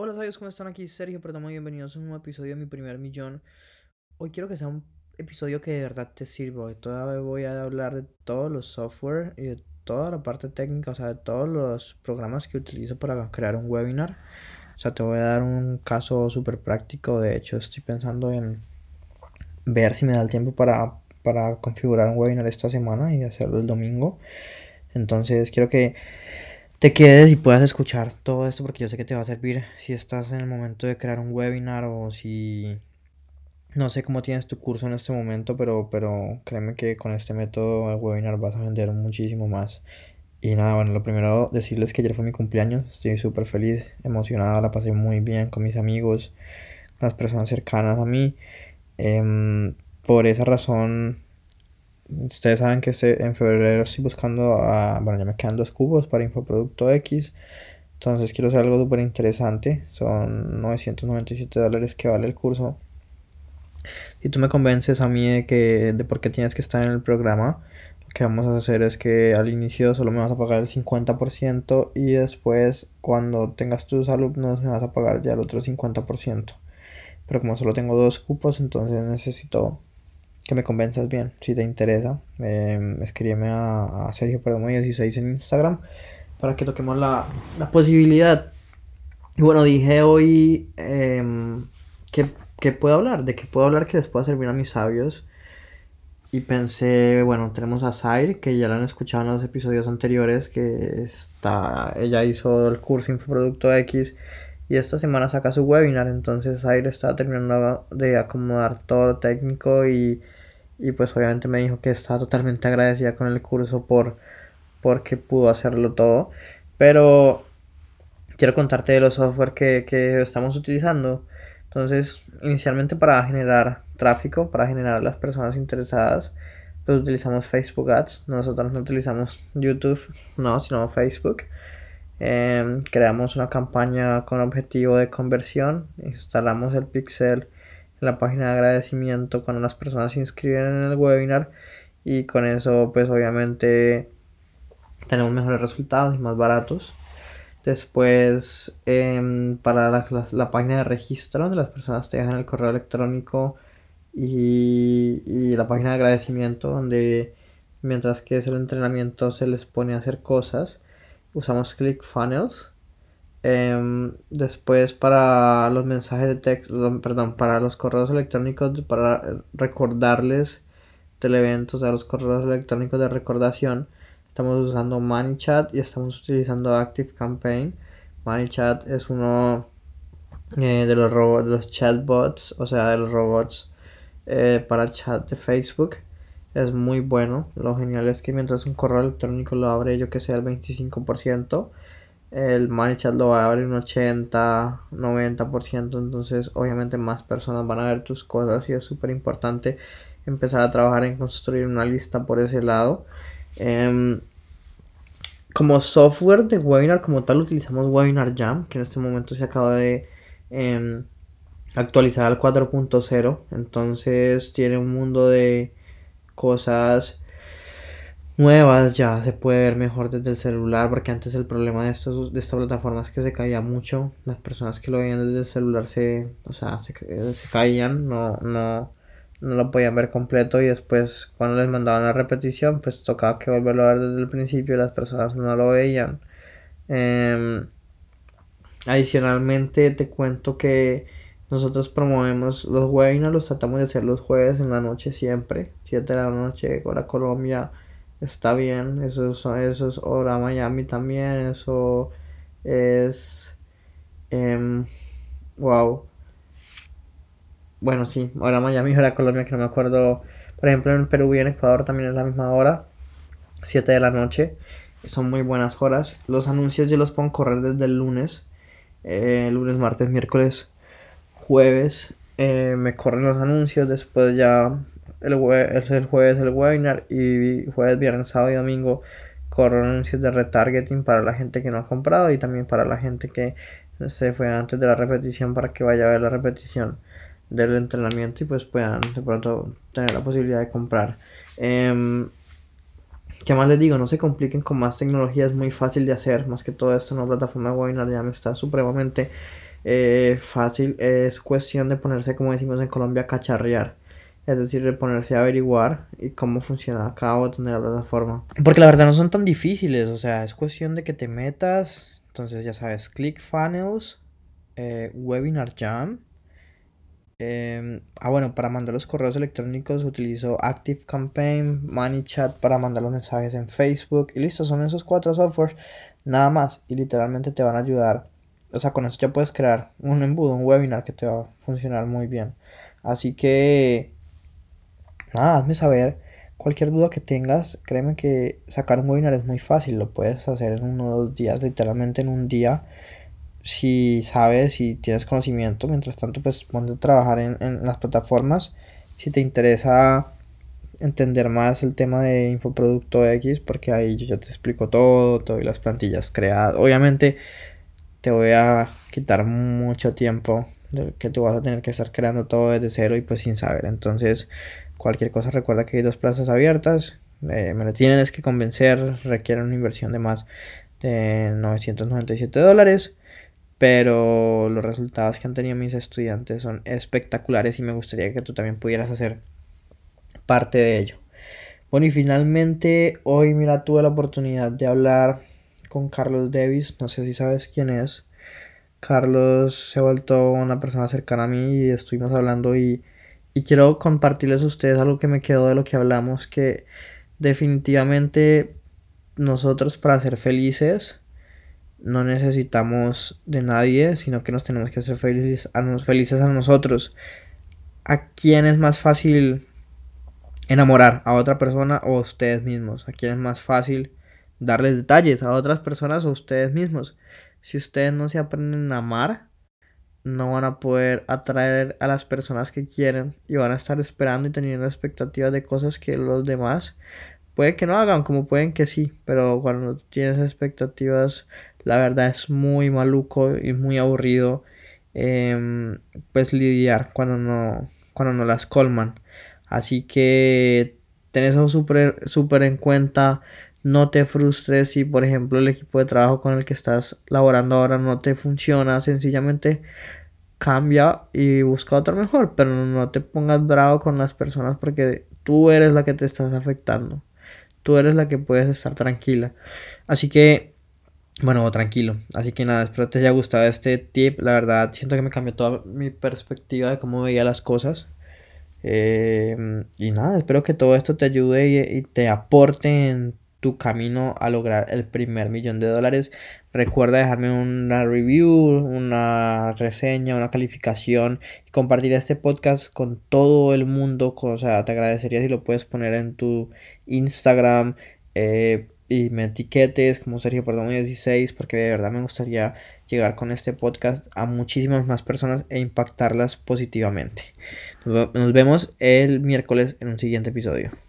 Hola, sabios, ¿cómo están? Aquí Sergio muy bienvenidos a un nuevo episodio de Mi Primer Millón. Hoy quiero que sea un episodio que de verdad te sirva. Todavía voy a hablar de todos los software y de toda la parte técnica, o sea, de todos los programas que utilizo para crear un webinar. O sea, te voy a dar un caso súper práctico. De hecho, estoy pensando en ver si me da el tiempo para, para configurar un webinar esta semana y hacerlo el domingo. Entonces, quiero que te quedes y puedas escuchar todo esto porque yo sé que te va a servir si estás en el momento de crear un webinar o si no sé cómo tienes tu curso en este momento, pero, pero créeme que con este método de webinar vas a vender muchísimo más. Y nada, bueno, lo primero decirles que ayer fue mi cumpleaños, estoy súper feliz, emocionada, la pasé muy bien con mis amigos, las personas cercanas a mí. Em, por esa razón Ustedes saben que este, en febrero estoy buscando, a, bueno, ya me quedan dos cubos para Infoproducto X. Entonces quiero hacer algo súper interesante. Son 997 dólares que vale el curso. Si tú me convences a mí de que de por qué tienes que estar en el programa, lo que vamos a hacer es que al inicio solo me vas a pagar el 50% y después cuando tengas tus alumnos me vas a pagar ya el otro 50%. Pero como solo tengo dos cupos, entonces necesito que me convenzas bien. Si te interesa, eh, escríbeme a, a Sergio Perdomo 16 en Instagram para que toquemos la, la posibilidad. Y bueno, dije hoy em, que, puedo hablar, de que puedo hablar que les pueda servir a mis sabios. Y pensé, bueno, tenemos a Zaire, que ya la han escuchado en los episodios anteriores, que está, ella hizo el curso Infoproducto X y esta semana saca su webinar, entonces Zaire está terminando de acomodar todo técnico y y pues obviamente me dijo que estaba totalmente agradecida con el curso por porque pudo hacerlo todo. Pero quiero contarte de los software que, que estamos utilizando. Entonces inicialmente para generar tráfico para generar las personas interesadas pues utilizamos Facebook Ads. Nosotros no utilizamos YouTube no sino Facebook. Em, creamos una campaña con objetivo de conversión. Instalamos el pixel la página de agradecimiento cuando las personas se inscriben en el webinar y con eso pues obviamente tenemos mejores resultados y más baratos. Después em, para la, página de registro donde las personas te dejan el correo electrónico y, y la página de agradecimiento donde mientras que es el entrenamiento se les pone a hacer cosas usamos ClickFunnels Em, después para los mensajes de texto, perdón, para los correos electrónicos, para recordarles del evento, o sea, los correos electrónicos de recordación, estamos usando ManyChat y estamos utilizando ActiveCampaign. ManyChat es uno eh, de los robots, los chatbots, o sea, de los robots eh, para chat de Facebook. Es muy bueno. Lo genial es que mientras un correo electrónico lo abre, yo que sea el 25%, el chat lo va a abrir un 80, 90%, entonces obviamente más personas van a ver tus cosas y es súper importante empezar a trabajar en construir una lista por ese lado. Em, como software de webinar como tal utilizamos Webinar Jam, que en este momento se acaba de em, actualizar al 4.0, entonces tiene un mundo de cosas nuevas ya se puede ver mejor desde el celular porque antes el problema de estos de esta plataforma es que se caía mucho las personas que lo veían desde el celular se o sea se, caían no no no lo podían ver completo y después cuando les mandaban la repetición pues tocaba que volverlo a ver desde el principio y las personas no lo veían. Em, adicionalmente te cuento que nosotros promovemos los webinars los tratamos de hacer los jueves en la noche siempre 7 de la noche la Colombia está bien, eso es, eso es hora Miami también, eso es... wow. Em, bueno, sí, hora Miami, hora Colombia, que no me acuerdo. Por ejemplo, en Perú y en Ecuador también es la misma hora, 7 de la noche. Son muy buenas horas. Los anuncios yo los pongo correr desde el lunes. Eh, lunes, martes, miércoles, jueves. Eh, me corren los anuncios. Después ya el, el jueves el webinar y jueves, viernes, sábado y domingo corro anuncios de retargeting para la gente que no ha comprado y también para la gente que se fue antes de la repetición para que vaya a ver la repetición del entrenamiento y pues puedan de pronto tener la posibilidad de comprar. Eh, ¿Qué más les digo? No se compliquen con más tecnología, es muy fácil de hacer. Más que todo esto, una plataforma de webinar ya me está supremamente eh, fácil, es cuestión de ponerse, como decimos en Colombia, cacharrear. Es decir, de ponerse a averiguar y cómo funciona cada botón de la plataforma. Porque la verdad no son tan difíciles, o sea, es cuestión de que te metas. Entonces, ya sabes, ClickFunnels, eh, Webinar Jam. Em, ah, bueno, para mandar los correos electrónicos utilizo ActiveCampaign, ManyChat para mandar los mensajes en Facebook. Y listo, son esos cuatro softwares, nada más. Y literalmente te van a ayudar. O sea, con eso ya puedes crear un embudo, un webinar que te va a funcionar muy bien. Así que nada, hazme saber cualquier duda que tengas. Créeme que sacar un webinar es muy fácil, lo puedes hacer en uno o dos días, literalmente en un día. Si sabes, y tienes conocimiento, mientras tanto, pues ponte a trabajar en, en las plataformas. Si te interesa entender más el tema de infoproducto X, porque ahí yo ya te explico todo, todas las plantillas creadas. Obviamente te voy a quitar mucho tiempo que tú vas a tener que estar creando todo desde cero y pues sin saber. Entonces, Cualquier cosa recuerda que hay dos plazas abiertas. Eh, me lo tienes que convencer. Requiere una inversión de más de 997 dólares. Pero los resultados que han tenido mis estudiantes son espectaculares y me gustaría que tú también pudieras hacer parte de ello. Bueno, y finalmente hoy, mira, tuve la oportunidad de hablar con Carlos Davis. No sé si sabes quién es. Carlos se ha vuelto una persona cercana a mí y estuvimos hablando y y quiero compartirles a ustedes algo que me quedó de lo que hablamos, que definitivamente nosotros para ser felices no necesitamos de nadie, sino que nos tenemos que hacer felices a, felices a nosotros. ¿A quién es más fácil enamorar? ¿A otra persona o a ustedes mismos? ¿A quién es más fácil darles detalles? ¿A otras personas o a ustedes mismos? Si ustedes no se aprenden a amar, no van a poder atraer a las personas que quieren y van a estar esperando y teniendo expectativas de cosas que los demás puede que no hagan, como pueden que sí, pero cuando tienes expectativas, la verdad es muy maluco y muy aburrido, em, pues lidiar cuando no, cuando no las colman. Así que ten eso súper super en cuenta. No te frustres si, por ejemplo, el equipo de trabajo con el que estás laborando ahora no te funciona. Sencillamente cambia y busca otro mejor, pero no te pongas bravo con las personas porque tú eres la que te estás afectando. Tú eres la que puedes estar tranquila. Así que, bueno, tranquilo. Así que nada, espero te haya gustado este tip. La verdad, siento que me cambió toda mi perspectiva de cómo veía las cosas. Eh, y nada, espero que todo esto te ayude y, y te aporte en tu camino a lograr el primer millón de dólares. Recuerda dejarme una review, una reseña, una calificación y compartir este podcast con todo el mundo. O sea, te agradecería si lo puedes poner en tu Instagram eh, y me etiquetes como Sergio Perdomo 16 porque de verdad me gustaría llegar con este podcast a muchísimas más personas e impactarlas positivamente. Nos vemos el miércoles en un siguiente episodio.